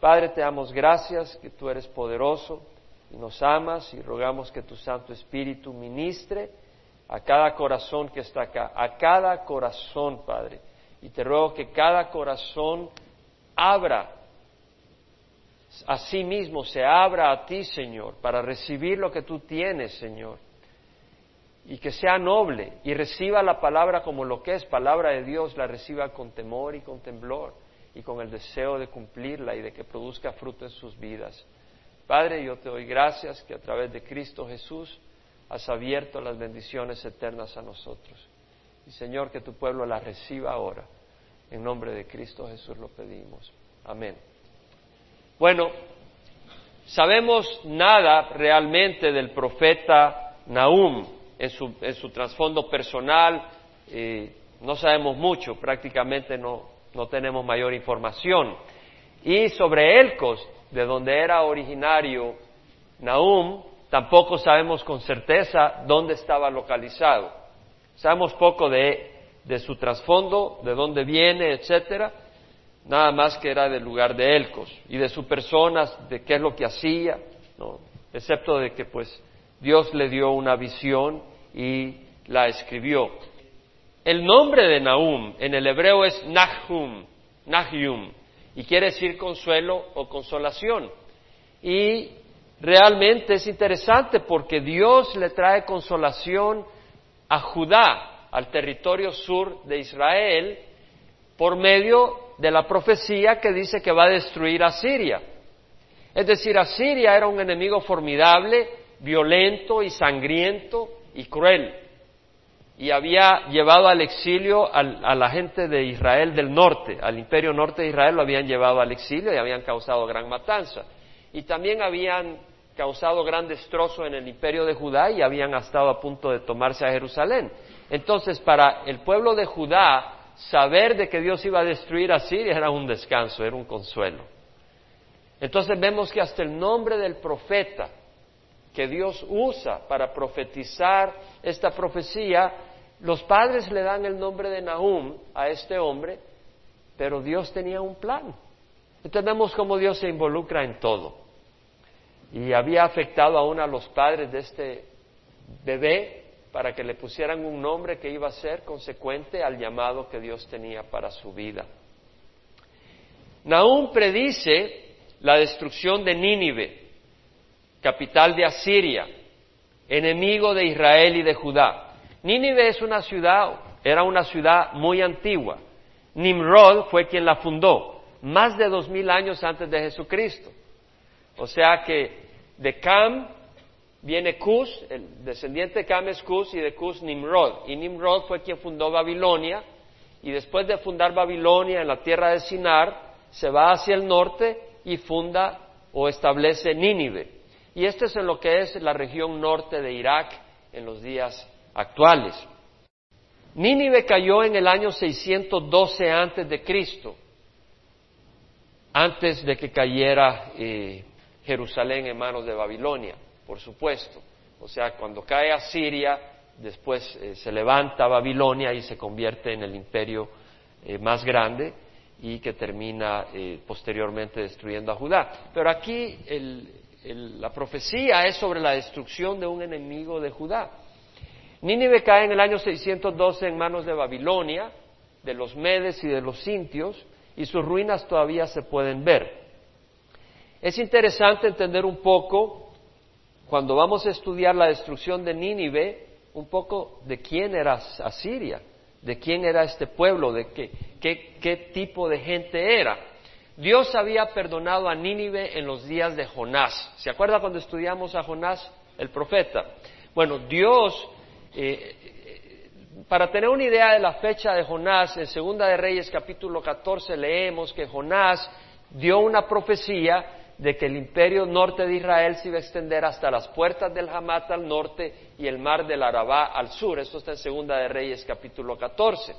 Padre, te damos gracias que tú eres poderoso y nos amas y rogamos que tu Santo Espíritu ministre a cada corazón que está acá, a cada corazón, Padre. Y te ruego que cada corazón abra a sí mismo, se abra a ti, Señor, para recibir lo que tú tienes, Señor. Y que sea noble y reciba la palabra como lo que es, palabra de Dios, la reciba con temor y con temblor y con el deseo de cumplirla y de que produzca fruto en sus vidas. Padre, yo te doy gracias que a través de Cristo Jesús has abierto las bendiciones eternas a nosotros. Y Señor, que tu pueblo las reciba ahora. En nombre de Cristo Jesús lo pedimos. Amén. Bueno, sabemos nada realmente del profeta Nahum en su, en su trasfondo personal. Eh, no sabemos mucho, prácticamente no, no tenemos mayor información. Y sobre Elcos, de donde era originario Nahum, tampoco sabemos con certeza dónde estaba localizado. Sabemos poco de, de su trasfondo, de dónde viene, etcétera, nada más que era del lugar de Elcos y de su persona, de qué es lo que hacía, ¿no? excepto de que pues Dios le dio una visión y la escribió. El nombre de Nahum en el hebreo es Nahum, Nahyum, y quiere decir consuelo o consolación. Y realmente es interesante porque Dios le trae consolación a Judá, al territorio sur de Israel, por medio de la profecía que dice que va a destruir a Siria. Es decir, Asiria era un enemigo formidable, violento y sangriento y cruel y había llevado al exilio a la gente de Israel del norte, al imperio norte de Israel lo habían llevado al exilio y habían causado gran matanza. Y también habían causado gran destrozo en el imperio de Judá y habían estado a punto de tomarse a Jerusalén. Entonces, para el pueblo de Judá, saber de que Dios iba a destruir a Siria era un descanso, era un consuelo. Entonces vemos que hasta el nombre del profeta que Dios usa para profetizar esta profecía los padres le dan el nombre de Nahum a este hombre, pero Dios tenía un plan. Entendemos cómo Dios se involucra en todo. Y había afectado aún a los padres de este bebé para que le pusieran un nombre que iba a ser consecuente al llamado que Dios tenía para su vida. Nahum predice la destrucción de Nínive, capital de Asiria, enemigo de Israel y de Judá. Nínive es una ciudad, era una ciudad muy antigua. Nimrod fue quien la fundó, más de dos mil años antes de Jesucristo. O sea que de Cam viene Cus, el descendiente de Cam es Cus y de Cus Nimrod. Y Nimrod fue quien fundó Babilonia y después de fundar Babilonia en la tierra de Sinar, se va hacia el norte y funda o establece Nínive. Y este es en lo que es la región norte de Irak en los días actuales. Nínive cayó en el año 612 antes de Cristo, antes de que cayera eh, Jerusalén en manos de Babilonia, por supuesto. O sea, cuando cae Asiria, después eh, se levanta Babilonia y se convierte en el imperio eh, más grande y que termina posteriormente destruyendo a Judá. Pero aquí la profecía es sobre la destrucción de un enemigo de Judá. Nínive cae en el año 612 en manos de Babilonia, de los Medes y de los Sintios, y sus ruinas todavía se pueden ver. Es interesante entender un poco, cuando vamos a estudiar la destrucción de Nínive, un poco de quién era Asiria, de quién era este pueblo, de qué, qué, qué tipo de gente era. Dios había perdonado a Nínive en los días de Jonás. ¿Se acuerda cuando estudiamos a Jonás, el profeta? Bueno, Dios eh, para tener una idea de la fecha de Jonás, en Segunda de Reyes capítulo 14 leemos que Jonás dio una profecía de que el imperio norte de Israel se iba a extender hasta las puertas del Hamat al norte y el mar del Arabá al sur. Esto está en Segunda de Reyes capítulo 14.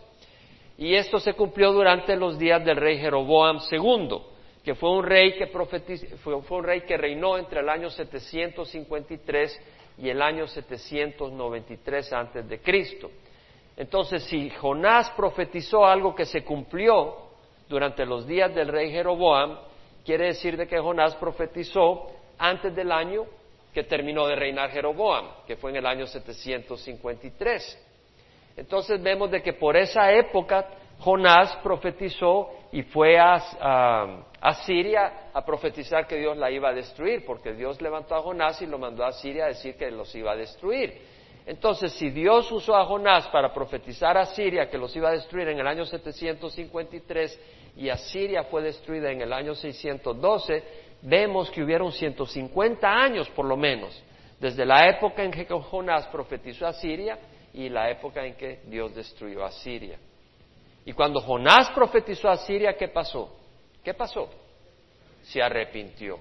Y esto se cumplió durante los días del rey Jeroboam II, que fue un rey que, fue, fue un rey que reinó entre el año 753 y el año 793 antes de Cristo. Entonces, si Jonás profetizó algo que se cumplió durante los días del rey Jeroboam, quiere decir de que Jonás profetizó antes del año que terminó de reinar Jeroboam, que fue en el año 753. Entonces vemos de que por esa época Jonás profetizó y fue a, Siria a profetizar que Dios la iba a destruir, porque Dios levantó a Jonás y lo mandó a Siria a decir que los iba a destruir. Entonces, si Dios usó a Jonás para profetizar a Siria que los iba a destruir en el año 753 y Asiria fue destruida en el año 612, vemos que hubieron 150 años por lo menos, desde la época en que Jonás profetizó a Siria y la época en que Dios destruyó a Siria. Y cuando Jonás profetizó a Siria, ¿qué pasó? ¿Qué pasó? Se arrepintió.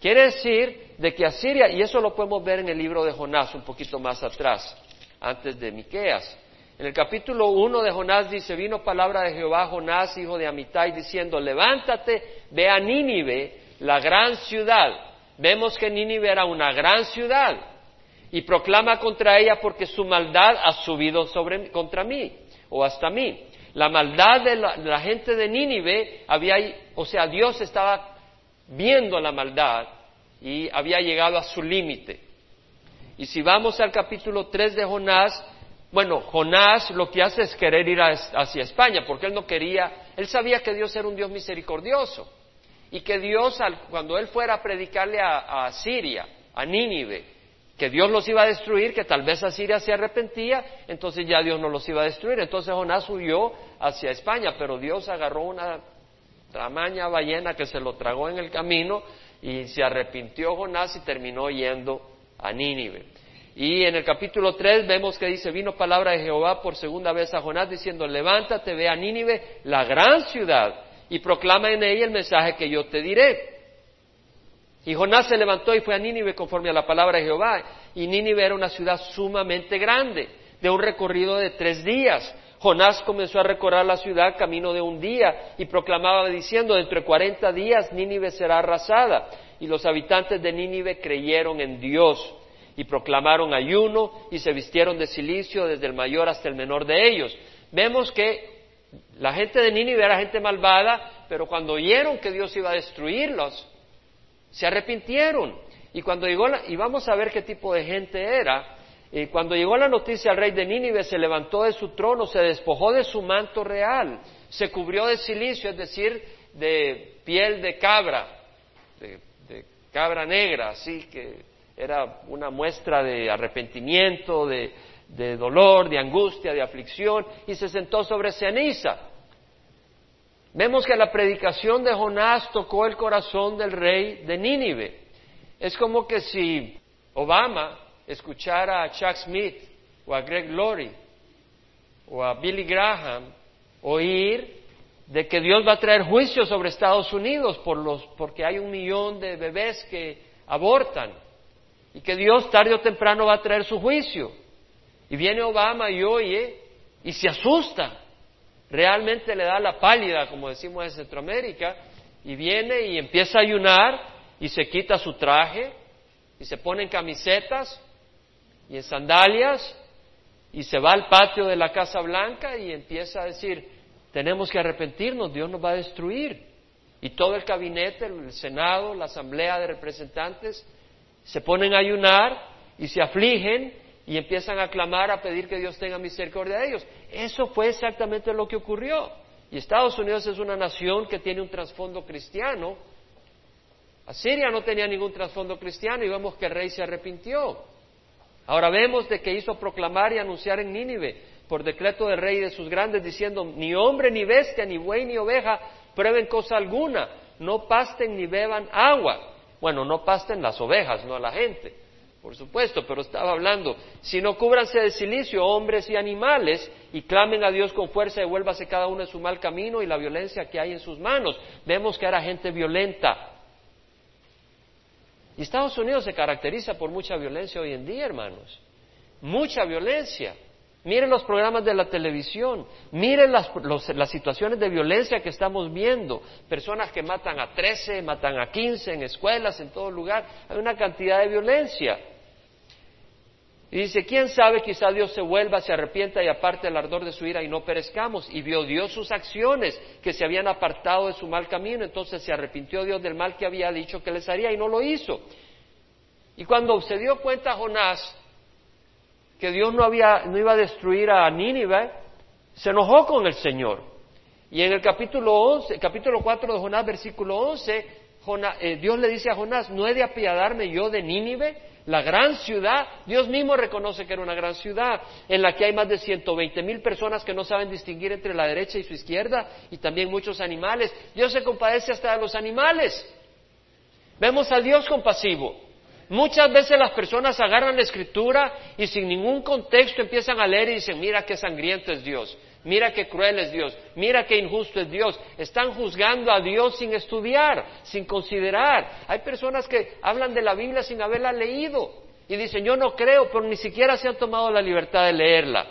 Quiere decir de que Asiria, y eso lo podemos ver en el libro de Jonás un poquito más atrás, antes de Miqueas. En el capítulo 1 de Jonás dice, vino palabra de Jehová Jonás, hijo de Amitai, diciendo, levántate, ve a Nínive, la gran ciudad. Vemos que Nínive era una gran ciudad y proclama contra ella porque su maldad ha subido sobre, contra mí o hasta mí. La maldad de la, gente de Nínive había, o sea, Dios estaba viendo la maldad y había llegado a su límite. Y si vamos al capítulo 3 de Jonás, bueno, Jonás lo que hace es querer ir hacia España, porque él no quería, él sabía que Dios era un Dios misericordioso y que Dios, cuando él fuera a predicarle a, a Siria, a Nínive, que Dios los iba a destruir, que tal vez Asiria se arrepentía, entonces ya Dios no los iba a destruir. Entonces Jonás huyó hacia España, pero Dios agarró una tamaña ballena que se lo tragó en el camino y se arrepintió Jonás y terminó yendo a Nínive. Y en el capítulo 3 vemos que dice, vino palabra de Jehová por segunda vez a Jonás diciendo, levántate, ve a Nínive, la gran ciudad, y proclama en ella el mensaje que yo te diré. Y Jonás se levantó y fue a Nínive conforme a la palabra de Jehová. Y Nínive era una ciudad sumamente grande, de un recorrido de tres días. Jonás comenzó a recorrer la ciudad camino de un día y proclamaba diciendo, dentro de cuarenta días Nínive será arrasada. Y los habitantes de Nínive creyeron en Dios y proclamaron ayuno y se vistieron de silicio desde el mayor hasta el menor de ellos. Vemos que la gente de Nínive era gente malvada, pero cuando oyeron que Dios iba a destruirlos, se arrepintieron. Y cuando llegó y vamos a ver qué tipo de gente era, y cuando llegó la noticia al rey de Nínive, se levantó de su trono, se despojó de su manto real, se cubrió de silicio, es decir, de piel de cabra, de, cabra negra, así que era una muestra de arrepentimiento, de, de dolor, de angustia, de aflicción, y se sentó sobre ceniza. Vemos que la predicación de Jonás tocó el corazón del rey de Nínive. Es como que si Obama escuchar a Chuck Smith o a Greg Laurie o a Billy Graham oír de que Dios va a traer juicio sobre Estados Unidos por los, porque hay un millón de bebés que abortan y que Dios tarde o temprano va a traer su juicio. Y viene Obama y oye y se asusta, realmente le da la pálida, como decimos en Centroamérica, y viene y empieza a ayunar y se quita su traje y se ponen camisetas y en sandalias y se va al patio de la Casa Blanca y empieza a decir, tenemos que arrepentirnos, Dios nos va a destruir. Y todo el gabinete, el Senado, la Asamblea de Representantes, se ponen a ayunar y se afligen y empiezan a clamar, a pedir que Dios tenga misericordia de ellos. Eso fue exactamente lo que ocurrió. Y Estados Unidos es una nación que tiene un trasfondo cristiano. Asiria no tenía ningún trasfondo cristiano y vemos que el rey se arrepintió. Ahora vemos de que hizo proclamar y anunciar en Nínive por decreto del rey y de sus grandes diciendo, ni hombre ni bestia, ni buey ni oveja prueben cosa alguna, no pasten ni beban agua. Bueno, no pasten las ovejas, no a la gente, por supuesto, pero estaba hablando, sino cúbranse de silicio hombres y animales y clamen a Dios con fuerza y vuélvase cada uno de su mal camino y la violencia que hay en sus manos. Vemos que era gente violenta, y Estados Unidos se caracteriza por mucha violencia hoy en día, hermanos. Mucha violencia. Miren los programas de la televisión, miren las, las, situaciones de violencia que estamos viendo, personas que matan a 13, matan a 15 en escuelas, en todo lugar, hay una cantidad de violencia. Y dice, ¿quién sabe? Quizá Dios se vuelva, se arrepienta y aparte el ardor de su ira y no perezcamos. Y vio Dios sus acciones que se habían apartado de su mal camino. Entonces se arrepintió Dios del mal que había dicho que les haría y no lo hizo. Y cuando se dio cuenta Jonás que Dios no, había, no iba a destruir a Nínive, se enojó con el Señor. Y en el capítulo 11, capítulo 4 de Jonás, versículo 11, eh, Dios le dice a Jonás, ¿no he de apiadarme yo de Nínive? la gran ciudad, Dios mismo reconoce que era una gran ciudad, en la que hay más de 120 mil personas que no saben distinguir entre la derecha y su izquierda, y también muchos animales. Dios se compadece hasta de los animales. Vemos a Dios compasivo. Muchas veces las personas agarran la escritura y sin ningún contexto empiezan a leer y dicen, mira qué sangriento es Dios, mira qué cruel es Dios, mira qué injusto es Dios. Están juzgando a Dios sin estudiar, sin considerar. Hay personas que hablan de la Biblia sin haberla leído y dicen, yo no creo, pero ni siquiera se han tomado la libertad de leerla.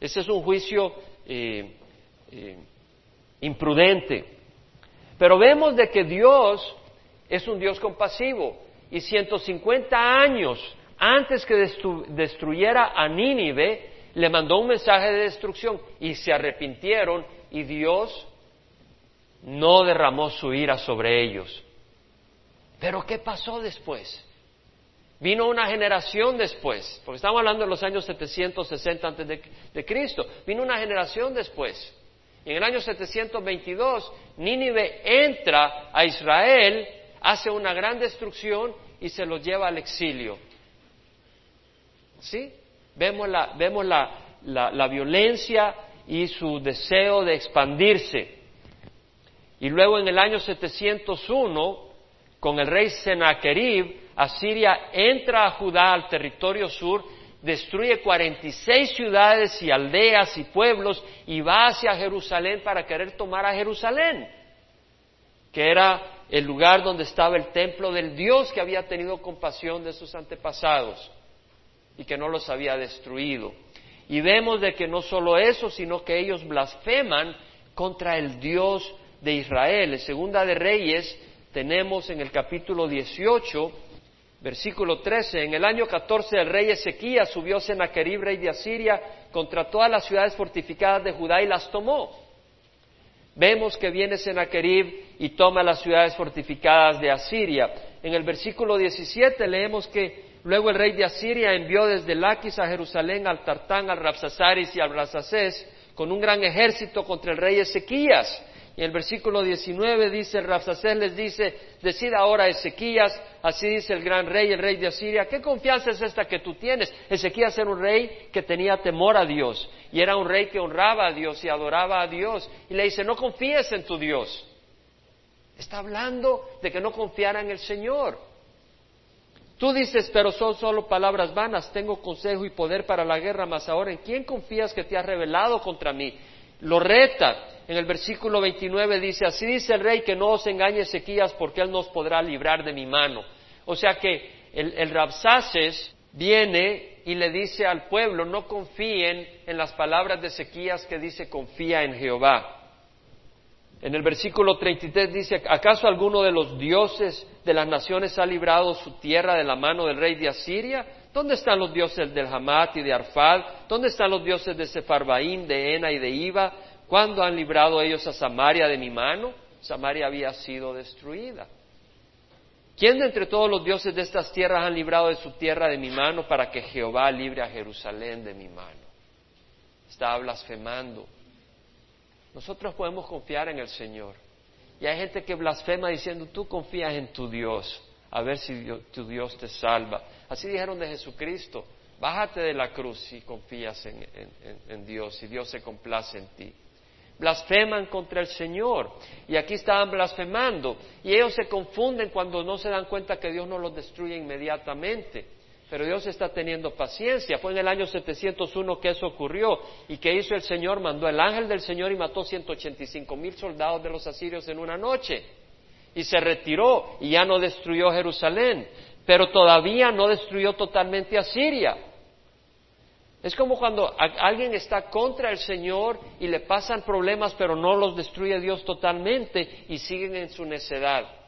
Ese es un juicio eh, eh, imprudente. Pero vemos de que Dios es un Dios compasivo y 150 años antes que destruyera a Nínive, le mandó un mensaje de destrucción y se arrepintieron y Dios no derramó su ira sobre ellos. Pero ¿qué pasó después? Vino una generación después, porque estamos hablando de los años 760 antes de, Cristo, vino una generación después. Y en el año 722, Nínive entra a Israel, hace una gran destrucción y se los lleva al exilio. ¿Sí? Vemos la, vemos la, la, violencia y su deseo de expandirse. Y luego en el año 701, con el rey Sennacherib, Asiria entra a Judá al territorio sur, destruye 46 ciudades y aldeas y pueblos y va hacia Jerusalén para querer tomar a Jerusalén, que era el lugar donde estaba el templo del Dios que había tenido compasión de sus antepasados y que no los había destruido. Y vemos de que no solo eso, sino que ellos blasfeman contra el Dios de Israel. En Segunda de Reyes tenemos en el capítulo 18, versículo 13, en el año 14 el rey Ezequías subió Sennacherib, rey de Asiria, contra todas las ciudades fortificadas de Judá y las tomó. Vemos que viene Sennacherib y toma las ciudades fortificadas de Asiria. En el versículo 17 leemos que Luego el rey de Asiria envió desde Laquis a Jerusalén al Tartán, al Rapsasaris y al Rasasés con un gran ejército contra el rey Ezequías. Y en el versículo 19 dice, Rapsacés les dice, decida ahora Ezequías, así dice el gran rey, el rey de Asiria, ¿qué confianza es esta que tú tienes? Ezequías era un rey que tenía temor a Dios y era un rey que honraba a Dios y adoraba a Dios. Y le dice, no confíes en tu Dios. Está hablando de que no confiara en el Señor. Tú dices, pero son solo palabras vanas, tengo consejo y poder para la guerra, mas ahora ¿en quién confías que te has revelado contra mí? Lo reta. En el versículo 29 dice, así dice el rey que no os engañe Ezequías porque él nos podrá librar de mi mano. O sea que el, el Rabsaces viene y le dice al pueblo, no confíen en las palabras de Ezequías que dice confía en Jehová. En el versículo 33 dice, ¿acaso alguno de los dioses de las naciones ha librado su tierra de la mano del rey de Asiria? ¿Dónde están los dioses del Hamat y de Arfad? ¿Dónde están los dioses de Sefarbaín, de Ena y de Iba? ¿Cuándo han librado ellos a Samaria de mi mano? Samaria había sido destruida. ¿Quién de entre todos los dioses de estas tierras han librado de su tierra de mi mano para que Jehová libre a Jerusalén de mi mano? Estaba blasfemando nosotros podemos confiar en el Señor. Y hay gente que blasfema diciendo, tú confías en tu Dios, a ver si tu Dios te salva. Así dijeron de Jesucristo, bájate de la cruz y confías en, en Dios y Dios se complace en ti. Blasfeman contra el Señor. Y aquí estaban blasfemando. Y ellos se confunden cuando no se dan cuenta que Dios no los destruye inmediatamente. Pero Dios está teniendo paciencia. Fue en el año 701 que eso ocurrió. ¿Y que hizo el Señor? Mandó el ángel del Señor y mató 185 mil soldados de los asirios en una noche. Y se retiró y ya no destruyó Jerusalén. Pero todavía no destruyó totalmente a Siria. Es como cuando alguien está contra el Señor y le pasan problemas, pero no los destruye Dios totalmente y siguen en su necedad.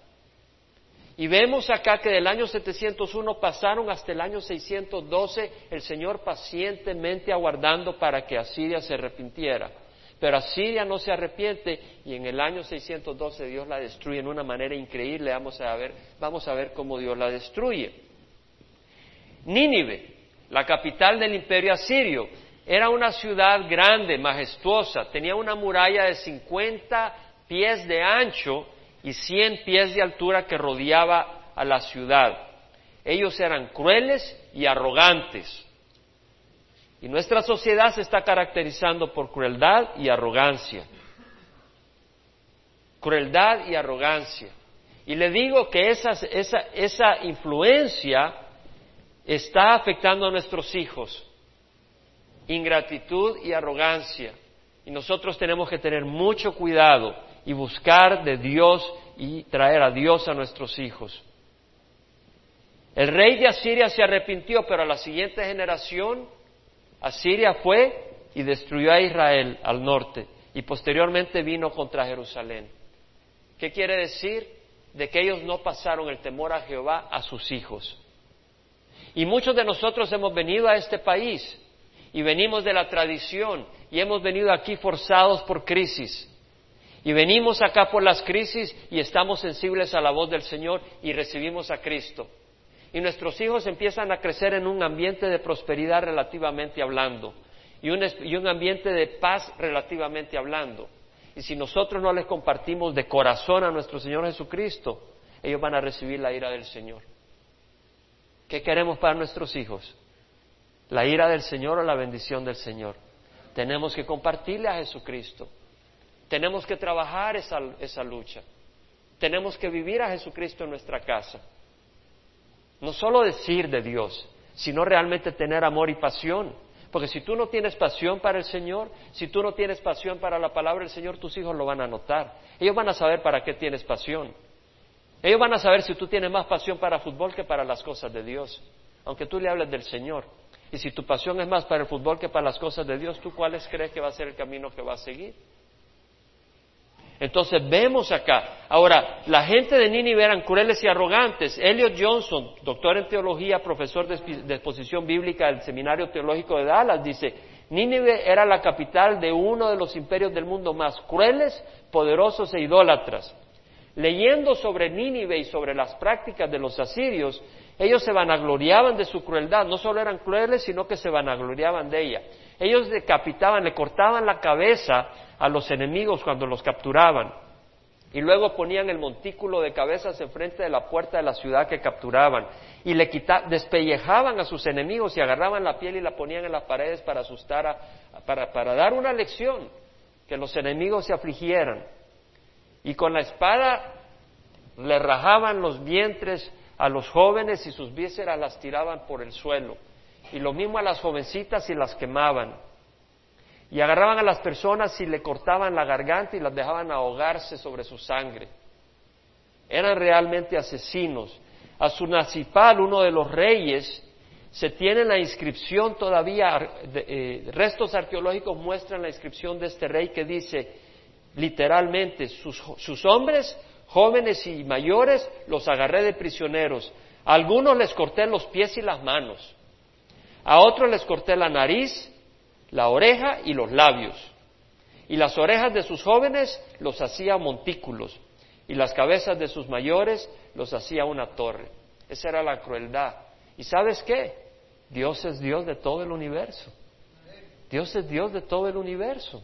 Y vemos acá que del año 701 pasaron hasta el año 612 el Señor pacientemente aguardando para que Asiria se arrepintiera. Pero Asiria no se arrepiente y en el año 612 Dios la destruye en una manera increíble. Vamos a ver, vamos a ver cómo Dios la destruye. Nínive, la capital del imperio asirio, era una ciudad grande, majestuosa, tenía una muralla de 50 pies de ancho y 100 pies de altura que rodeaba a la ciudad. Ellos eran crueles y arrogantes. Y nuestra sociedad se está caracterizando por crueldad y arrogancia. Crueldad y arrogancia. Y le digo que esa, esa influencia está afectando a nuestros hijos. Ingratitud y arrogancia. Y nosotros tenemos que tener mucho cuidado y buscar de Dios y traer a Dios a nuestros hijos. El rey de Asiria se arrepintió, pero a la siguiente generación Asiria fue y destruyó a Israel al norte y posteriormente vino contra Jerusalén. ¿Qué quiere decir? De que ellos no pasaron el temor a Jehová a sus hijos. Y muchos de nosotros hemos venido a este país y venimos de la tradición y hemos venido aquí forzados por crisis. Y venimos acá por las crisis y estamos sensibles a la voz del Señor y recibimos a Cristo y nuestros hijos empiezan a crecer en un ambiente de prosperidad relativamente hablando y un, un ambiente de paz relativamente hablando. Y si nosotros no les compartimos de corazón a nuestro Señor Jesucristo, ellos van a recibir la ira del Señor. ¿Qué queremos para nuestros hijos? ¿La ira del Señor o la bendición del Señor? Tenemos que compartirle a Jesucristo. Tenemos que trabajar esa, esa lucha. Tenemos que vivir a Jesucristo en nuestra casa. No solo decir de Dios, sino realmente tener amor y pasión. Porque si tú no tienes pasión para el Señor, si tú no tienes pasión para la palabra del Señor, tus hijos lo van a notar. Ellos van a saber para qué tienes pasión. Ellos van a saber si tú tienes más pasión para fútbol que para las cosas de Dios, aunque tú le hables del Señor. Y si tu pasión es más para el fútbol que para las cosas de Dios, ¿tú cuáles crees que va a ser el camino que va a seguir? Entonces vemos acá. Ahora, la gente de Nínive eran crueles y arrogantes. Elliot Johnson, doctor en teología, profesor de, exposición bíblica del Seminario Teológico de Dallas, dice, Nínive era la capital de uno de los imperios del mundo más crueles, poderosos e idólatras. Leyendo sobre Nínive y sobre las prácticas de los asirios, ellos se vanagloriaban de su crueldad. No solo eran crueles, sino que se vanagloriaban de ella. Ellos decapitaban, le cortaban la cabeza a los enemigos cuando los capturaban. Y luego ponían el montículo de cabezas enfrente de la puerta de la ciudad que capturaban. Y le despellejaban a sus enemigos y agarraban la piel y la ponían en las paredes para asustar, para, para dar una lección, que los enemigos se afligieran. Y con la espada le rajaban los vientres a los jóvenes y sus vísceras las tiraban por el suelo. Y lo mismo a las jovencitas y las quemaban. Y agarraban a las personas y le cortaban la garganta y las dejaban ahogarse sobre su sangre. Eran realmente asesinos. A su nacipal, uno de los reyes, se tiene la inscripción todavía, eh, restos arqueológicos muestran la inscripción de este rey que dice literalmente, sus, hombres, jóvenes y mayores, los agarré de prisioneros. Algunos les corté los pies y las manos. A otros les corté la nariz la oreja y los labios. Y las orejas de sus jóvenes los hacía montículos, y las cabezas de sus mayores los hacía una torre. Esa era la crueldad. ¿Y sabes qué? Dios es Dios de todo el universo. Dios es Dios de todo el universo.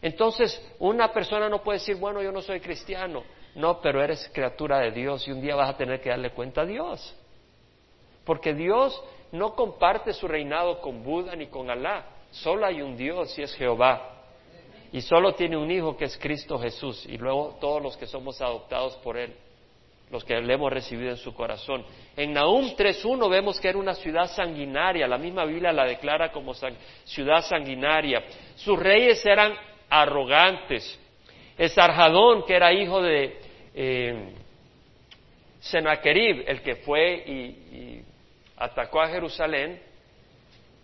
Entonces, una persona no puede decir, bueno, yo no soy cristiano. No, pero eres criatura de Dios y un día vas a tener que darle cuenta a Dios. Porque Dios no comparte su reinado con Buda ni con Alá. Solo hay un Dios y es Jehová. Y solo tiene un Hijo que es Cristo Jesús. Y luego todos los que somos adoptados por Él, los que le hemos recibido en su corazón. En Nahum 3.1 vemos que era una ciudad sanguinaria. La misma Biblia la declara como ciudad sanguinaria. Sus reyes eran arrogantes. Esarjadón, que era hijo de eh, Sennacherib, el que fue y atacó a Jerusalén,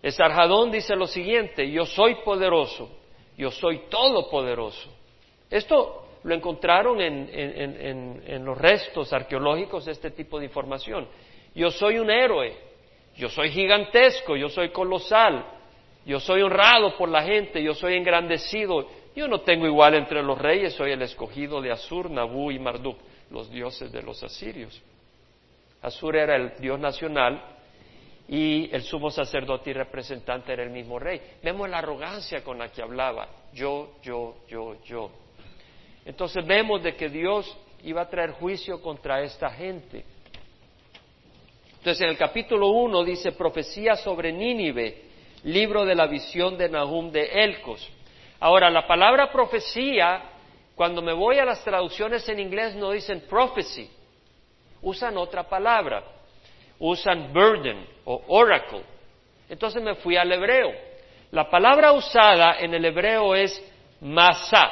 Esarjadón dice lo siguiente, yo soy poderoso, yo soy todopoderoso. Esto lo encontraron en, los restos arqueológicos este tipo de información. Yo soy un héroe, yo soy gigantesco, yo soy colosal, yo soy honrado por la gente, yo soy engrandecido. Yo no tengo igual entre los reyes, soy el escogido de Asur, Nabú y Marduk, los dioses de los asirios. Asur era el dios nacional y el sumo sacerdote y representante era el mismo rey. Vemos la arrogancia con la que hablaba, yo, yo, yo, yo. Entonces vemos de que Dios iba a traer juicio contra esta gente. Entonces en el capítulo 1 dice profecía sobre Nínive, libro de la visión de Nahum de Elcos. Ahora, la palabra profecía, cuando me voy a las traducciones en inglés no dicen prophecy, usan otra palabra usan burden o oracle. Entonces me fui al hebreo. La palabra usada en el hebreo es masa.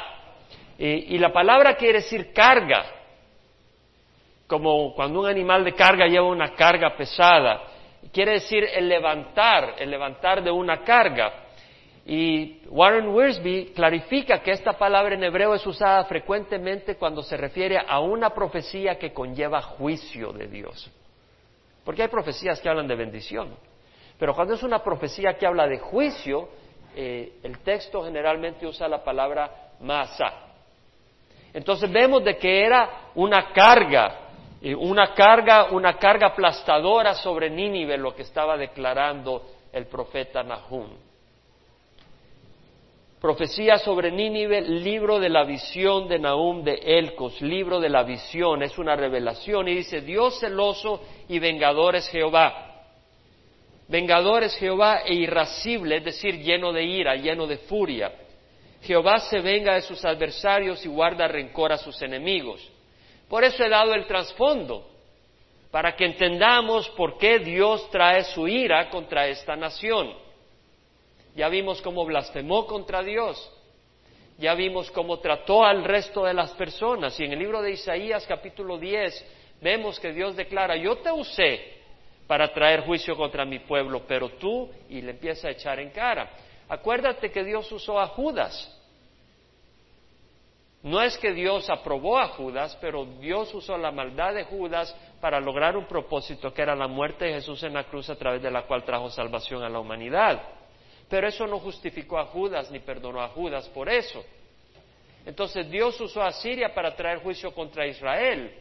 Y, la palabra quiere decir carga. Como cuando un animal de carga lleva una carga pesada. Quiere decir el levantar, el levantar de una carga. Y Warren Wiersbe clarifica que esta palabra en hebreo es usada frecuentemente cuando se refiere a una profecía que conlleva juicio de Dios. Porque hay profecías que hablan de bendición. Pero cuando es una profecía que habla de juicio, eh, el texto generalmente usa la palabra masa. Entonces vemos de que era una carga, eh, una carga, una carga aplastadora sobre Nínive, lo que estaba declarando el profeta Nahum. Profecía sobre Nínive, libro de la visión de Nahum de Elcos, libro de la visión, es una revelación y dice, Dios celoso y vengador es Jehová. Vengador es Jehová e irascible, es decir, lleno de ira, lleno de furia. Jehová se venga de sus adversarios y guarda rencor a sus enemigos. Por eso he dado el trasfondo, para que entendamos por qué Dios trae su ira contra esta nación. Ya vimos cómo blasfemó contra Dios. Ya vimos cómo trató al resto de las personas. Y en el libro de Isaías capítulo 10 vemos que Dios declara, yo te usé para traer juicio contra mi pueblo, pero tú, y le empieza a echar en cara. Acuérdate que Dios usó a Judas. No es que Dios aprobó a Judas, pero Dios usó la maldad de Judas para lograr un propósito que era la muerte de Jesús en la cruz a través de la cual trajo salvación a la humanidad. Pero eso no justificó a Judas ni perdonó a Judas por eso. Entonces Dios usó a Siria para traer juicio contra Israel.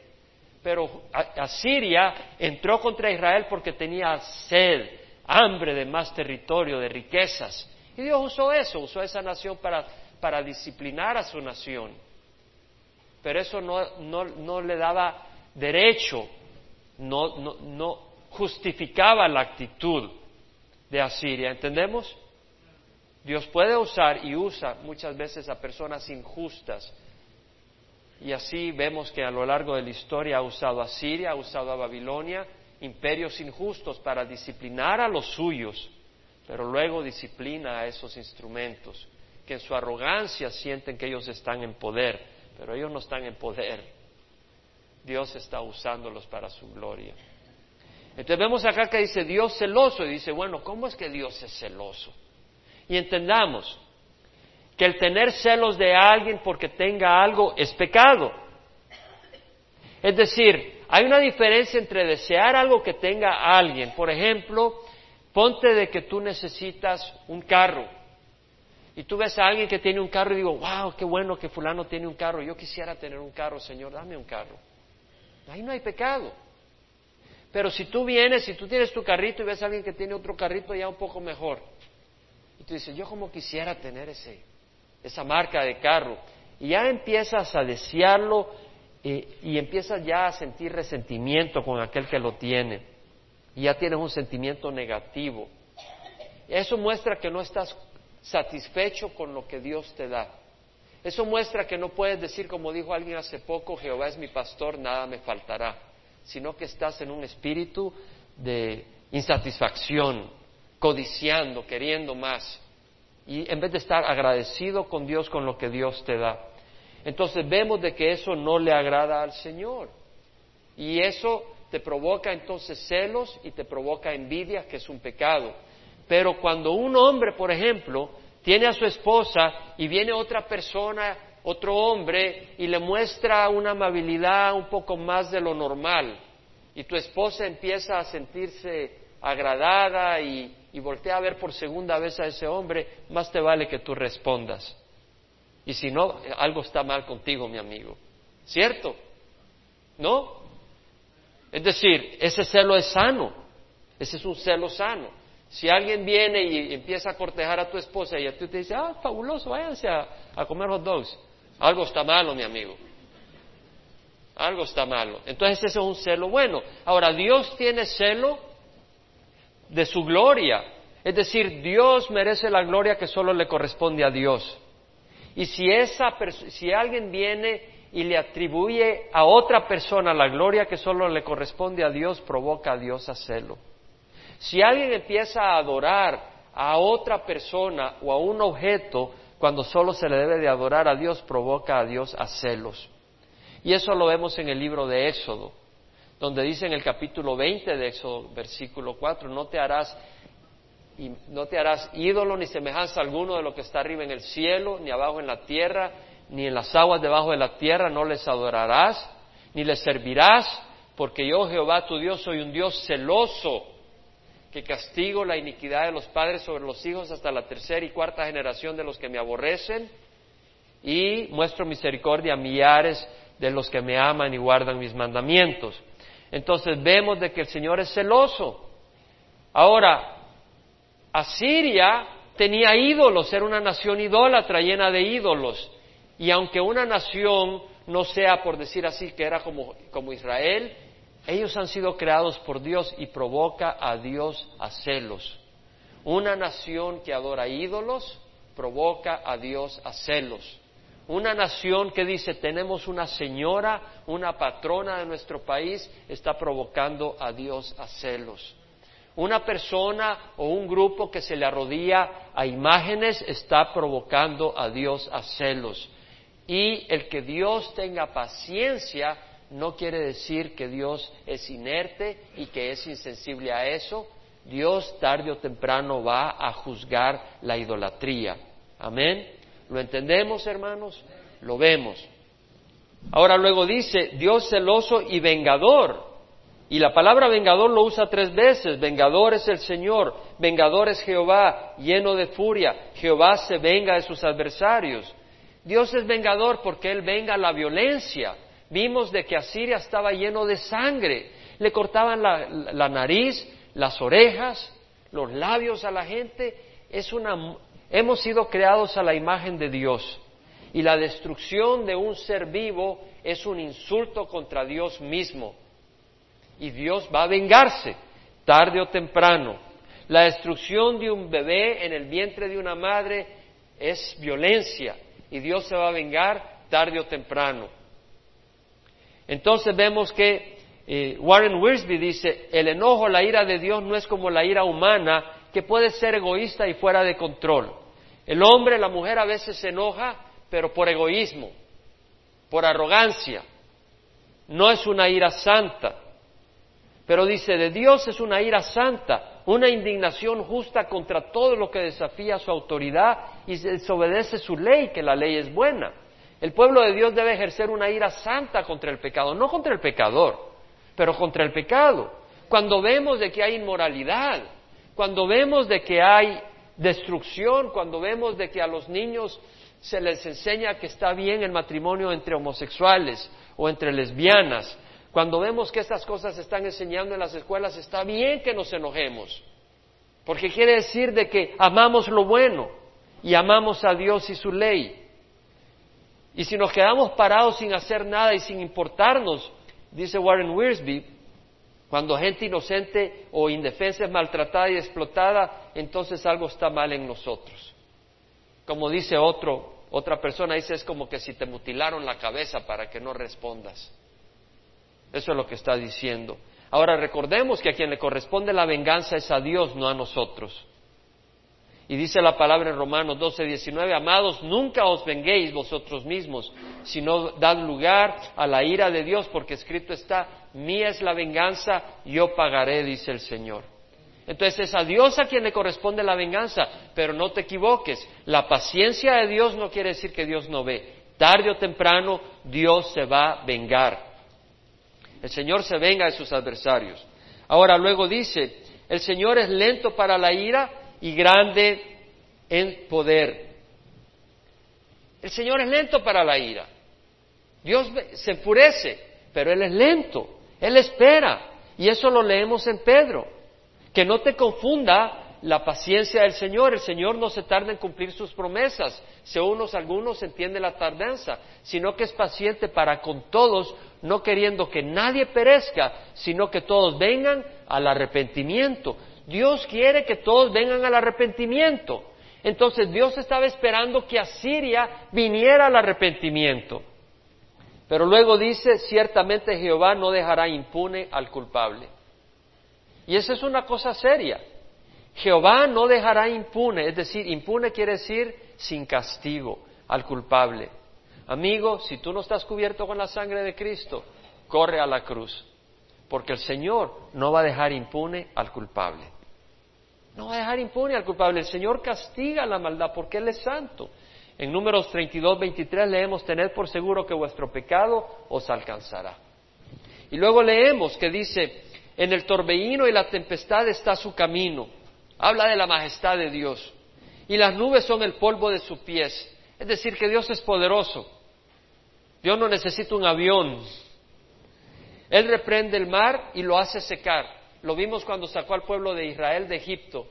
Pero Asiria entró contra Israel porque tenía sed, hambre de más territorio, de riquezas. Y Dios usó eso, usó esa nación para, para disciplinar a su nación. Pero eso no, no, no le daba derecho, no, no, no justificaba la actitud de Asiria. ¿Entendemos? Dios puede usar y usa muchas veces a personas injustas. Y así vemos que a lo largo de la historia ha usado a Siria, ha usado a Babilonia, imperios injustos para disciplinar a los suyos, pero luego disciplina a esos instrumentos, que en su arrogancia sienten que ellos están en poder, pero ellos no están en poder. Dios está usándolos para su gloria. Entonces vemos acá que dice Dios celoso y dice, bueno, ¿cómo es que Dios es celoso? Y entendamos que el tener celos de alguien porque tenga algo es pecado. Es decir, hay una diferencia entre desear algo que tenga alguien. Por ejemplo, ponte de que tú necesitas un carro y tú ves a alguien que tiene un carro y digo, wow, qué bueno que fulano tiene un carro, yo quisiera tener un carro, Señor, dame un carro. Ahí no hay pecado. Pero si tú vienes, si tú tienes tu carrito y ves a alguien que tiene otro carrito ya un poco mejor, y tú dices, yo como quisiera tener ese, esa marca de carro. Y ya empiezas a desearlo eh, y empiezas ya a sentir resentimiento con aquel que lo tiene. Y ya tienes un sentimiento negativo. Eso muestra que no estás satisfecho con lo que Dios te da. Eso muestra que no puedes decir, como dijo alguien hace poco, Jehová es mi pastor, nada me faltará, sino que estás en un espíritu de insatisfacción, codiciando, queriendo más. Y en vez de estar agradecido con Dios con lo que Dios te da. Entonces vemos de que eso no le agrada al Señor. Y eso te provoca entonces celos y te provoca envidia, que es un pecado. Pero cuando un hombre, por ejemplo, tiene a su esposa y viene otra persona otro hombre y le muestra una amabilidad un poco más de lo normal y tu esposa empieza a sentirse agradada y, y voltea a ver por segunda vez a ese hombre, más te vale que tú respondas. Y si no, algo está mal contigo, mi amigo. ¿Cierto? ¿No? Es decir, ese celo es sano. Ese es un celo sano. Si alguien viene y empieza a cortejar a tu esposa y a tú te dice, ah, fabuloso, váyanse a, a comer hot dogs, algo está malo, mi amigo. Algo está malo. Entonces ese es un celo bueno. Ahora, Dios tiene celo de su gloria. Es decir, Dios merece la gloria que solo le corresponde a Dios. Y si, esa si alguien viene y le atribuye a otra persona la gloria que solo le corresponde a Dios, provoca a Dios a celo. Si alguien empieza a adorar a otra persona o a un objeto cuando solo se le debe de adorar a Dios, provoca a Dios a celos. Y eso lo vemos en el libro de Éxodo, donde dice en el capítulo 20 de Éxodo, versículo 4, no te harás no te harás ídolo ni semejanza alguno de lo que está arriba en el cielo, ni abajo en la tierra, ni en las aguas debajo de la tierra, no les adorarás, ni les servirás, porque yo, Jehová tu Dios, soy un Dios celoso, que castigo la iniquidad de los padres sobre los hijos hasta la tercera y cuarta generación de los que me aborrecen, y muestro misericordia a millares de los que me aman y guardan mis mandamientos. Entonces vemos de que el Señor es celoso. Ahora, Asiria tenía ídolos, era una nación idólatra llena de ídolos. Y aunque una nación no sea, por decir así, que era como, como Israel, ellos han sido creados por Dios y provoca a Dios a celos. Una nación que adora ídolos provoca a Dios a celos. Una nación que dice tenemos una señora, una patrona de nuestro país, está provocando a Dios a celos. Una persona o un grupo que se le arrodilla a imágenes está provocando a Dios a celos. Y el que Dios tenga paciencia no quiere decir que Dios es inerte y que es insensible a eso. Dios tarde o temprano va a juzgar la idolatría. Amén. ¿Lo entendemos, hermanos? Lo vemos. Ahora luego dice, Dios celoso y vengador. Y la palabra vengador lo usa tres veces. Vengador es el Señor, vengador es Jehová, lleno de furia. Jehová se venga de sus adversarios. Dios es vengador porque Él venga la violencia. Vimos de que Asiria estaba lleno de sangre. Le cortaban la, nariz, las orejas, los labios a la gente. Es una, hemos sido creados a la imagen de Dios. Y la destrucción de un ser vivo es un insulto contra Dios mismo. Y Dios va a vengarse, tarde o temprano. La destrucción de un bebé en el vientre de una madre es violencia. Y Dios se va a vengar tarde o temprano. Entonces vemos que eh, Warren Wiersbe dice, el enojo, la ira de Dios no es como la ira humana, que puede ser egoísta y fuera de control. El hombre, la mujer a veces se enoja, pero por egoísmo, por arrogancia. No es una ira santa. Pero dice, de Dios es una ira santa, una indignación justa contra todo lo que desafía su autoridad y desobedece su ley, que la ley es buena. El pueblo de Dios debe ejercer una ira santa contra el pecado, no contra el pecador, pero contra el pecado. Cuando vemos de que hay inmoralidad, cuando vemos de que hay destrucción, cuando vemos de que a los niños se les enseña que está bien el matrimonio entre homosexuales o entre lesbianas, cuando vemos que estas cosas se están enseñando en las escuelas, está bien que nos enojemos, porque quiere decir de que amamos lo bueno y amamos a Dios y su ley. Y si nos quedamos parados sin hacer nada y sin importarnos, dice Warren Wiersbe, cuando gente inocente o indefensa es maltratada y explotada, entonces algo está mal en nosotros. Como dice otro, otra persona, dice es como que si te mutilaron la cabeza para que no respondas. Eso es lo que está diciendo. Ahora recordemos que a quien le corresponde la venganza es a Dios, no a nosotros. Y dice la palabra en Romanos 12, 19, amados, nunca os venguéis vosotros mismos, sino dad lugar a la ira de Dios, porque escrito está, mía es la venganza, yo pagaré, dice el Señor. Entonces es a Dios a quien le corresponde la venganza, pero no te equivoques, la paciencia de Dios no quiere decir que Dios no ve. Tarde o temprano Dios se va a vengar. El Señor se venga de sus adversarios. Ahora luego dice, el Señor es lento para la ira y grande en poder. El Señor es lento para la ira. Dios se enfurece, pero Él es lento. Él espera. Y eso lo leemos en Pedro. Que no te confunda la paciencia del Señor. El Señor no se tarda en cumplir sus promesas. Si unos algunos entiende la tardanza, sino que es paciente para con todos, no queriendo que nadie perezca, sino que todos vengan al arrepentimiento. Dios quiere que todos vengan al arrepentimiento. Entonces Dios estaba esperando que Asiria viniera al arrepentimiento. Pero luego dice, ciertamente Jehová no dejará impune al culpable. Y esa es una cosa seria. Jehová no dejará impune, es decir, impune quiere decir sin castigo al culpable. Amigo, si tú no estás cubierto con la sangre de Cristo, corre a la cruz, porque el Señor no va a dejar impune al culpable. No va a dejar impune al culpable. El Señor castiga la maldad porque Él es santo. En números 32, 23 leemos, tened por seguro que vuestro pecado os alcanzará. Y luego leemos que dice, en el torbellino y la tempestad está su camino. Habla de la majestad de Dios. Y las nubes son el polvo de sus pies. Es decir, que Dios es poderoso. Dios no necesita un avión. Él reprende el mar y lo hace secar. Lo vimos cuando sacó al pueblo de Israel de Egipto.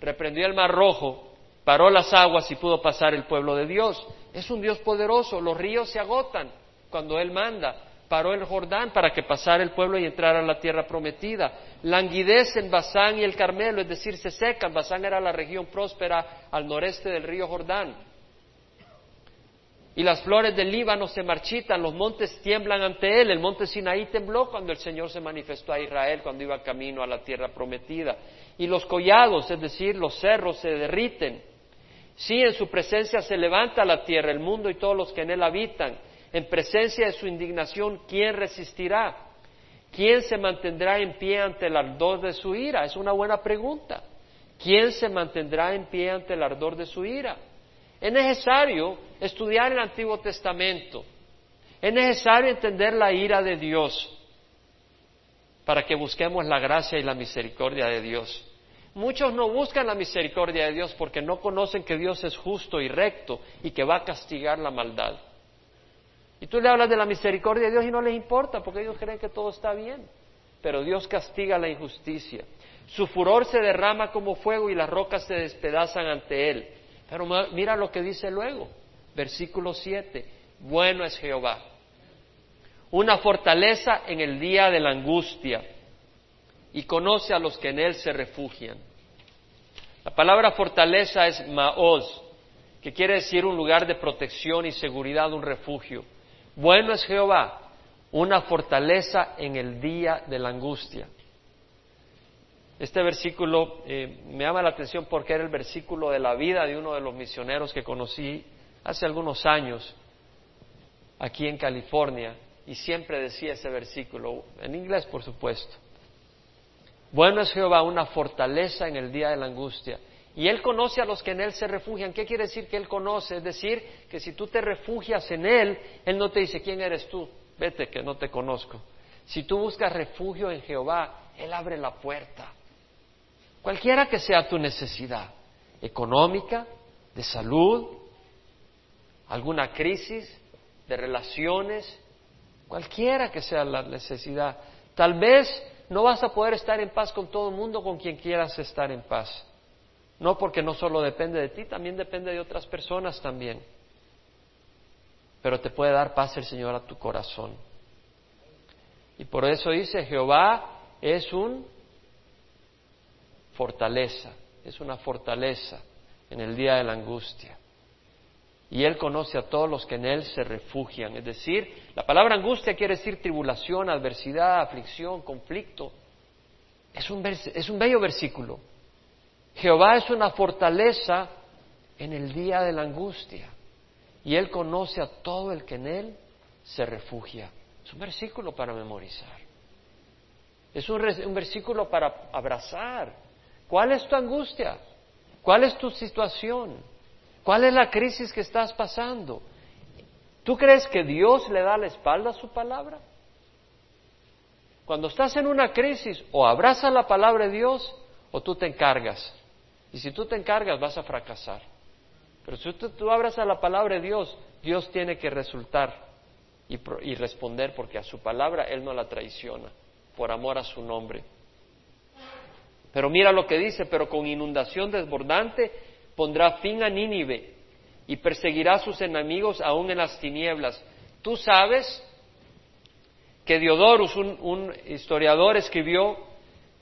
Reprendió el mar rojo paró las aguas y pudo pasar el pueblo de Dios. Es un Dios poderoso, los ríos se agotan cuando Él manda. Paró el Jordán para que pasara el pueblo y entrara a la tierra prometida. Languidecen Basán y el Carmelo, es decir, se secan. Basán era la región próspera al noreste del río Jordán. Y las flores del Líbano se marchitan, los montes tiemblan ante él. El monte Sinaí tembló cuando el Señor se manifestó a Israel, cuando iba camino a la tierra prometida. Y los collados, es decir, los cerros se derriten. Sí, en su presencia se levanta la tierra, el mundo y todos los que en él habitan. En presencia de su indignación, ¿quién resistirá? ¿Quién se mantendrá en pie ante el ardor de su ira? Es una buena pregunta. ¿Quién se mantendrá en pie ante el ardor de su ira? Es necesario estudiar el Antiguo Testamento. Es necesario entender la ira de Dios para que busquemos la gracia y la misericordia de Dios. Muchos no buscan la misericordia de Dios porque no conocen que Dios es justo y recto y que va a castigar la maldad. Y tú le hablas de la misericordia de Dios y no les importa porque ellos creen que todo está bien. Pero Dios castiga la injusticia. Su furor se derrama como fuego y las rocas se despedazan ante él. Pero mira lo que dice luego, versículo 7. Bueno es Jehová. Una fortaleza en el día de la angustia y conoce a los que en él se refugian. La palabra fortaleza es maoz, que quiere decir un lugar de protección y seguridad, un refugio. Bueno es Jehová, una fortaleza en el día de la angustia. Este versículo eh, me llama la atención porque era el versículo de la vida de uno de los misioneros que conocí hace algunos años aquí en California y siempre decía ese versículo, en inglés por supuesto. Bueno es Jehová una fortaleza en el día de la angustia. Y Él conoce a los que en Él se refugian. ¿Qué quiere decir que Él conoce? Es decir, que si tú te refugias en Él, Él no te dice, ¿quién eres tú? Vete, que no te conozco. Si tú buscas refugio en Jehová, Él abre la puerta. Cualquiera que sea tu necesidad, económica, de salud, alguna crisis, de relaciones, cualquiera que sea la necesidad. Tal vez no vas a poder estar en paz con todo el mundo con quien quieras estar en paz. No porque no solo depende de ti, también depende de otras personas también. Pero te puede dar paz el Señor a tu corazón. Y por eso dice, Jehová es un fortaleza, es una fortaleza en el día de la angustia. Y Él conoce a todos los que en Él se refugian. Es decir, la palabra angustia quiere decir tribulación, adversidad, aflicción, conflicto. Es un, es un bello versículo. Jehová es una fortaleza en el día de la angustia. Y Él conoce a todo el que en Él se refugia. Es un versículo para memorizar. Es un, un versículo para abrazar. ¿Cuál es tu angustia? ¿Cuál es tu situación? ¿Cuál es la crisis que estás pasando? ¿Tú crees que Dios le da la espalda a su palabra? Cuando estás en una crisis, o abrazas la palabra de Dios o tú te encargas. Y si tú te encargas, vas a fracasar. Pero si tú, tú abrazas la palabra de Dios, Dios tiene que resultar y, y responder porque a su palabra Él no la traiciona, por amor a su nombre. Pero mira lo que dice, pero con inundación desbordante pondrá fin a Nínive y perseguirá a sus enemigos aún en las tinieblas. Tú sabes que Diodorus, un, historiador, escribió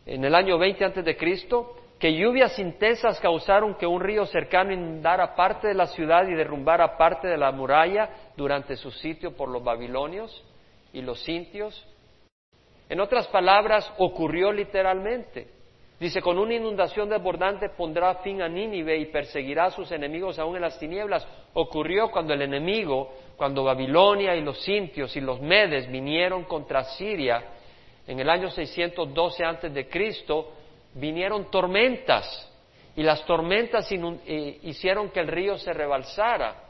en el año 20 antes de Cristo que lluvias intensas causaron que un río cercano inundara parte de la ciudad y derrumbara parte de la muralla durante su sitio por los babilonios y los sintios. En otras palabras, ocurrió literalmente. Dice, con una inundación desbordante pondrá fin a Nínive y perseguirá a sus enemigos aún en las tinieblas. Ocurrió cuando el enemigo, cuando Babilonia y los sintios y los medes vinieron contra Siria en el año 612 antes de Cristo, vinieron tormentas y las tormentas eh, hicieron que el río se rebalsara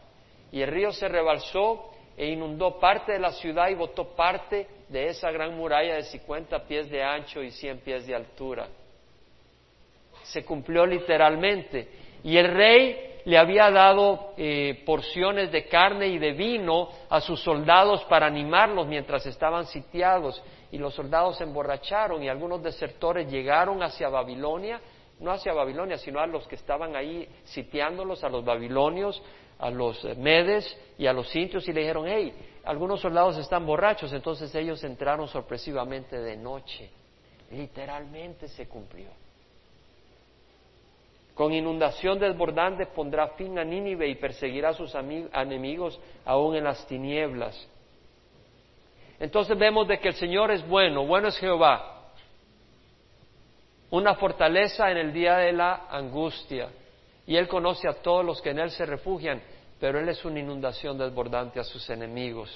y el río se rebalsó e inundó parte de la ciudad y botó parte de esa gran muralla de 50 pies de ancho y 100 pies de altura se cumplió literalmente. Y el rey le había dado eh, porciones de carne y de vino a sus soldados para animarlos mientras estaban sitiados. Y los soldados se emborracharon y algunos desertores llegaron hacia Babilonia, no hacia Babilonia, sino a los que estaban ahí sitiándolos, a los babilonios, a los medes y a los sintios y le dijeron, hey, algunos soldados están borrachos, entonces ellos entraron sorpresivamente de noche. Literalmente se cumplió. Con inundación desbordante pondrá fin a Nínive y perseguirá a sus enemigos aún en las tinieblas. Entonces vemos de que el Señor es bueno, bueno es Jehová, una fortaleza en el día de la angustia. Y Él conoce a todos los que en Él se refugian, pero Él es una inundación desbordante a sus enemigos.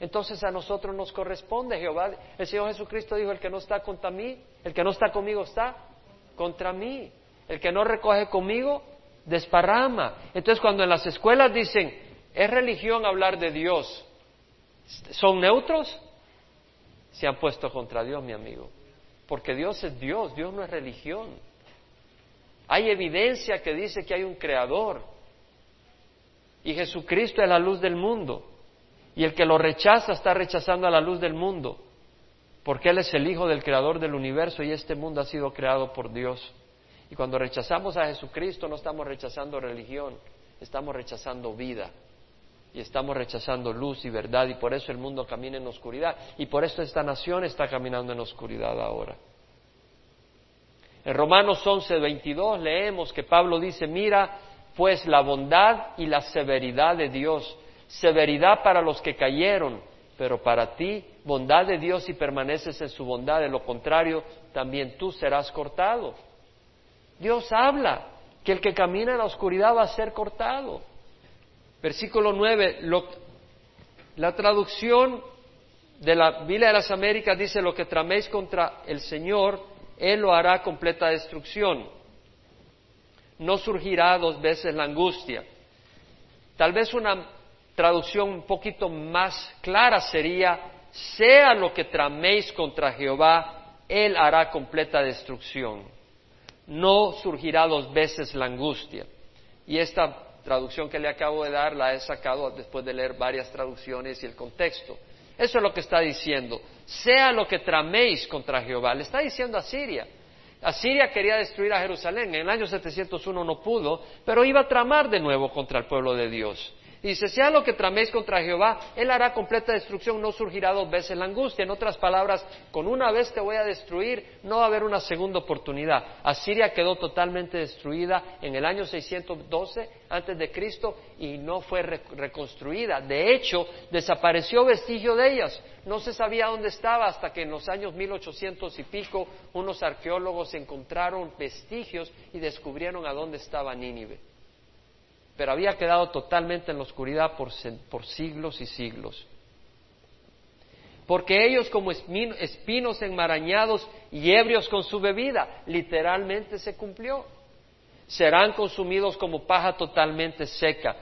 Entonces a nosotros nos corresponde Jehová. El Señor Jesucristo dijo, el que no está contra mí, el que no está conmigo está contra mí. El que no recoge conmigo, desparrama. Entonces cuando en las escuelas dicen, es religión hablar de Dios, ¿son neutros? Se han puesto contra Dios, mi amigo. Porque Dios es Dios, Dios no es religión. Hay evidencia que dice que hay un creador. Y Jesucristo es la luz del mundo. Y el que lo rechaza está rechazando a la luz del mundo. Porque Él es el Hijo del Creador del universo y este mundo ha sido creado por Dios. Y cuando rechazamos a Jesucristo no estamos rechazando religión, estamos rechazando vida. Y estamos rechazando luz y verdad y por eso el mundo camina en oscuridad. Y por eso esta nación está caminando en oscuridad ahora. En Romanos 11, 22 leemos que Pablo dice, mira pues la bondad y la severidad de Dios, severidad para los que cayeron, pero para ti bondad de Dios y permaneces en su bondad, de lo contrario también tú serás cortado. Dios habla que el que camina en la oscuridad va a ser cortado. Versículo 9, la traducción de la Biblia de las Américas dice, lo que traméis contra el Señor, Él lo hará completa destrucción. No surgirá dos veces la angustia. Tal vez una traducción un poquito más clara sería, sea lo que traméis contra Jehová, Él hará completa destrucción no surgirá dos veces la angustia. Y esta traducción que le acabo de dar la he sacado después de leer varias traducciones y el contexto. Eso es lo que está diciendo. Sea lo que traméis contra Jehová. Le está diciendo a Siria. Asiria quería destruir a Jerusalén. En el año 701 no pudo, pero iba a tramar de nuevo contra el pueblo de Dios. Y dice, sea lo que traméis contra Jehová, Él hará completa destrucción, no surgirá dos veces la angustia. En otras palabras, con una vez te voy a destruir, no va a haber una segunda oportunidad. Asiria quedó totalmente destruida en el año 612 antes de Cristo y no fue reconstruida. De hecho, desapareció vestigio de ellas. No se sabía dónde estaba hasta que en los años 1800 y pico unos arqueólogos encontraron vestigios y descubrieron a dónde estaba Nínive pero había quedado totalmente en la oscuridad por, siglos y siglos. Porque ellos como espinos enmarañados y ebrios con su bebida, literalmente se cumplió. Serán consumidos como paja totalmente seca.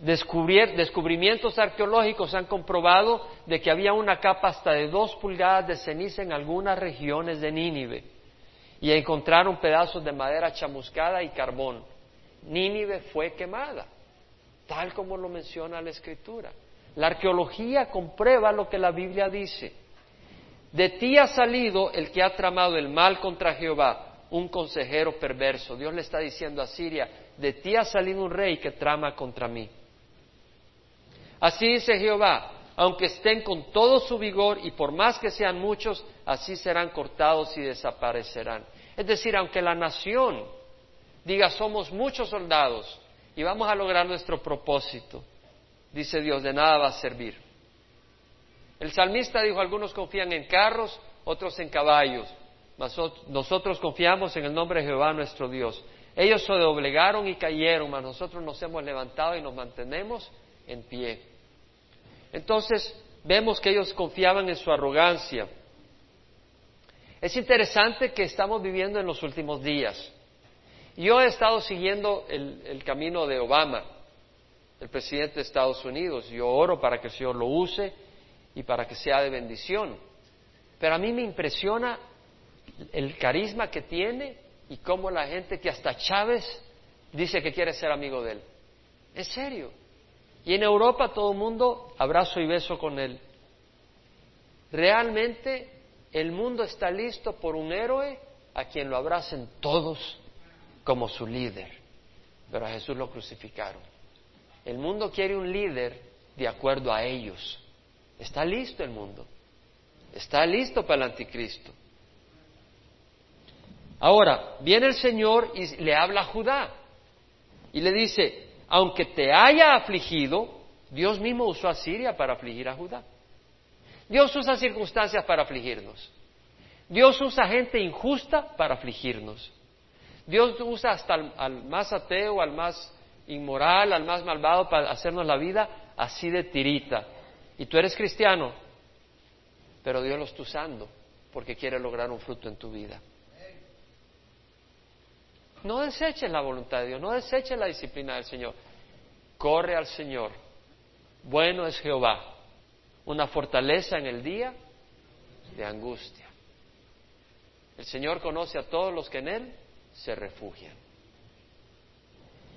descubrimientos arqueológicos han comprobado de que había una capa hasta de dos pulgadas de ceniza en algunas regiones de Nínive y encontraron pedazos de madera chamuscada y carbón. Nínive fue quemada, tal como lo menciona la Escritura. La arqueología comprueba lo que la Biblia dice. De ti ha salido el que ha tramado el mal contra Jehová, un consejero perverso. Dios le está diciendo a Siria, de ti ha salido un rey que trama contra mí. Así dice Jehová, aunque estén con todo su vigor y por más que sean muchos, así serán cortados y desaparecerán. Es decir, aunque la nación diga somos muchos soldados y vamos a lograr nuestro propósito, dice Dios, de nada va a servir. El salmista dijo, algunos confían en carros, otros en caballos, mas nosotros confiamos en el nombre de Jehová nuestro Dios. Ellos se doblegaron y cayeron, mas nosotros nos hemos levantado y nos mantenemos en pie. Entonces vemos que ellos confiaban en su arrogancia. Es interesante que estamos viviendo en los últimos días. Yo he estado siguiendo el, camino de Obama, el presidente de Estados Unidos. Yo oro para que el Señor lo use y para que sea de bendición. Pero a mí me impresiona el carisma que tiene y cómo la gente que hasta Chávez dice que quiere ser amigo de él. En serio. Y en Europa todo el mundo abrazo y beso con él. Realmente el mundo está listo por un héroe a quien lo abracen todos como su líder. Pero a Jesús lo crucificaron. El mundo quiere un líder de acuerdo a ellos. Está listo el mundo. Está listo para el anticristo. Ahora, viene el Señor y le habla a Judá y le dice, aunque te haya afligido, Dios mismo usó a Siria para afligir a Judá. Dios usa circunstancias para afligirnos. Dios usa gente injusta para afligirnos. Dios usa hasta al, más ateo, al más inmoral, al más malvado para hacernos la vida así de tirita. Y tú eres cristiano, pero Dios lo está usando porque quiere lograr un fruto en tu vida. No deseches la voluntad de Dios, no deseches la disciplina del Señor. Corre al Señor. Bueno es Jehová, una fortaleza en el día de angustia. El Señor conoce a todos los que en Él se refugian.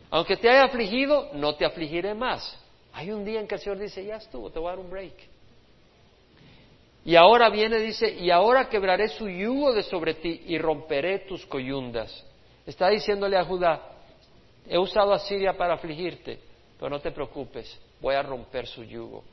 Aunque te haya afligido, no te afligiré más. Hay un día en que el Señor dice, ya estuvo, te voy a dar un break. Y ahora viene, dice, y ahora quebraré su yugo de sobre ti y romperé tus coyundas. Está diciéndole a Judá, he usado a Siria para afligirte, pero no te preocupes, voy a romper su yugo.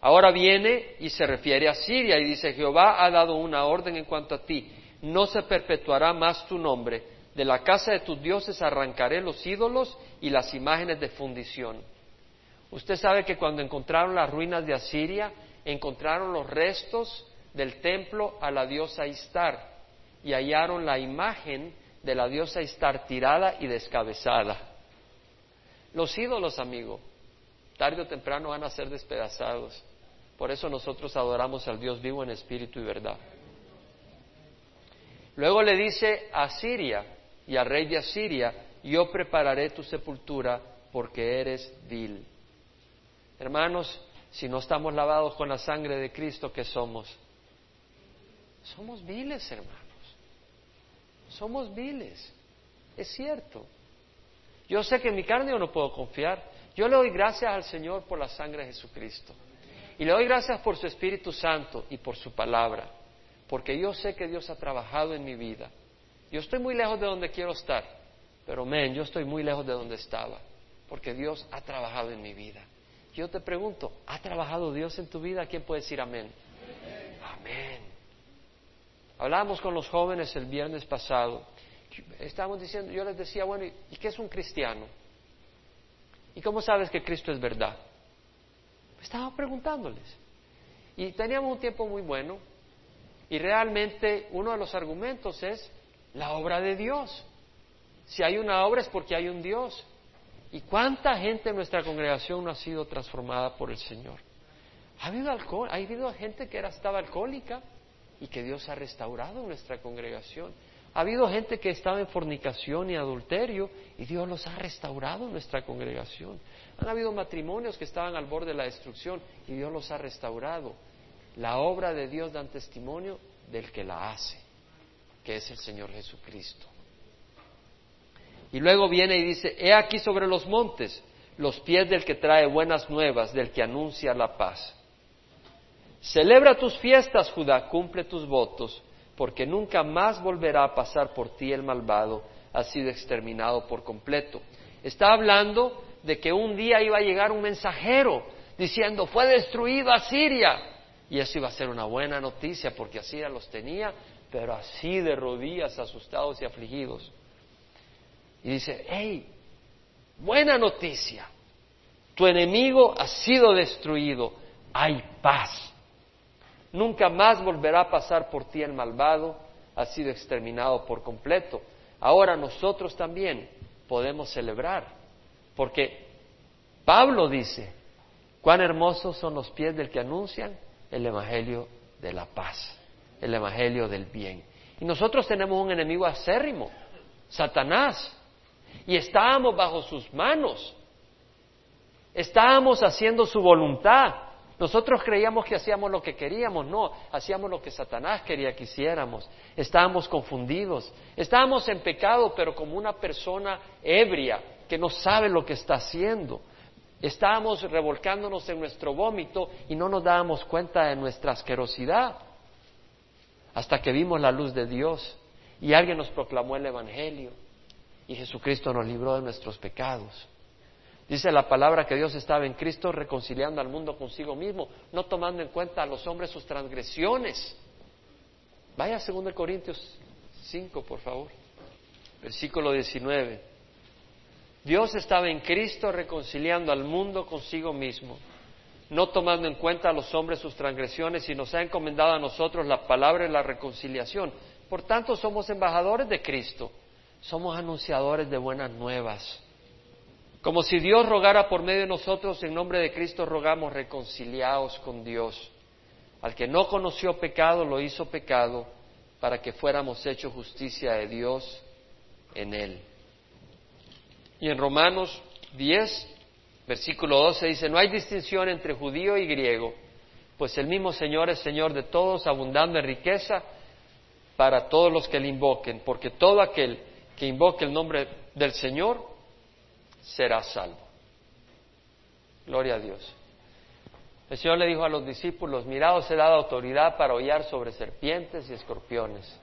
Ahora viene y se refiere a Siria y dice, Jehová ha dado una orden en cuanto a ti, no se perpetuará más tu nombre, de la casa de tus dioses arrancaré los ídolos y las imágenes de fundición. Usted sabe que cuando encontraron las ruinas de Asiria, encontraron los restos del templo a la diosa Istar y hallaron la imagen de la diosa estar tirada y descabezada. Los ídolos, amigo, tarde o temprano van a ser despedazados. Por eso nosotros adoramos al Dios vivo en espíritu y verdad. Luego le dice a Siria y al rey de Asiria, yo prepararé tu sepultura porque eres vil. Hermanos, si no estamos lavados con la sangre de Cristo, ¿qué somos? Somos viles, hermanos. Somos viles. Es cierto. Yo sé que en mi carne yo no puedo confiar. Yo le doy gracias al Señor por la sangre de Jesucristo. Y le doy gracias por su Espíritu Santo y por su palabra. Porque yo sé que Dios ha trabajado en mi vida. Yo estoy muy lejos de donde quiero estar. Pero, men, yo estoy muy lejos de donde estaba. Porque Dios ha trabajado en mi vida. Yo te pregunto, ¿ha trabajado Dios en tu vida? ¿Quién puede decir amén? Amén. Hablábamos con los jóvenes el viernes pasado. Estábamos diciendo, yo les decía, bueno, ¿y qué es un cristiano? ¿Y cómo sabes que Cristo es verdad? Estaba preguntándoles. Y teníamos un tiempo muy bueno. Y realmente uno de los argumentos es la obra de Dios. Si hay una obra es porque hay un Dios. ¿Y cuánta gente en nuestra congregación no ha sido transformada por el Señor? Ha habido alcohol, ha habido gente que era, estaba alcohólica y que Dios ha restaurado nuestra congregación. Ha habido gente que estaba en fornicación y adulterio y Dios los ha restaurado en nuestra congregación. Han habido matrimonios que estaban al borde de la destrucción y Dios los ha restaurado. La obra de Dios da testimonio del que la hace, que es el Señor Jesucristo. Y luego viene y dice, he aquí sobre los montes los pies del que trae buenas nuevas, del que anuncia la paz. Celebra tus fiestas, Judá, cumple tus votos, porque nunca más volverá a pasar por ti el malvado, ha sido exterminado por completo. Está hablando de que un día iba a llegar un mensajero diciendo, fue destruido Asiria. Y eso iba a ser una buena noticia porque Asiria los tenía, pero así de rodillas, asustados y afligidos. Y dice, hey, buena noticia, tu enemigo ha sido destruido, hay paz. Nunca más volverá a pasar por ti el malvado, ha sido exterminado por completo. Ahora nosotros también podemos celebrar, porque Pablo dice, cuán hermosos son los pies del que anuncian el Evangelio de la paz, el Evangelio del bien. Y nosotros tenemos un enemigo acérrimo, Satanás, y estábamos bajo sus manos. Estábamos haciendo su voluntad. Nosotros creíamos que hacíamos lo que queríamos, no, hacíamos lo que Satanás quería que hiciéramos. Estábamos confundidos, estábamos en pecado, pero como una persona ebria que no sabe lo que está haciendo. Estábamos revolcándonos en nuestro vómito y no nos dábamos cuenta de nuestra asquerosidad hasta que vimos la luz de Dios y alguien nos proclamó el Evangelio y Jesucristo nos libró de nuestros pecados. Dice la palabra que Dios estaba en Cristo reconciliando al mundo consigo mismo, no tomando en cuenta a los hombres sus transgresiones. Vaya a 2 Corintios 5, por favor, versículo 19. Dios estaba en Cristo reconciliando al mundo consigo mismo, no tomando en cuenta a los hombres sus transgresiones y nos ha encomendado a nosotros la palabra de la reconciliación. Por tanto, somos embajadores de Cristo somos anunciadores de buenas nuevas. Como si Dios rogara por medio de nosotros, en nombre de Cristo rogamos reconciliados con Dios. Al que no conoció pecado, lo hizo pecado para que fuéramos hechos justicia de Dios en él. Y en Romanos 10, versículo 12 dice, no hay distinción entre judío y griego, pues el mismo Señor es Señor de todos, abundando en riqueza para todos los que le invoquen, porque todo aquel que invoque el nombre del Señor será salvo. Gloria a Dios. El Señor le dijo a los discípulos, mirad, os he dado autoridad para hollar sobre serpientes y escorpiones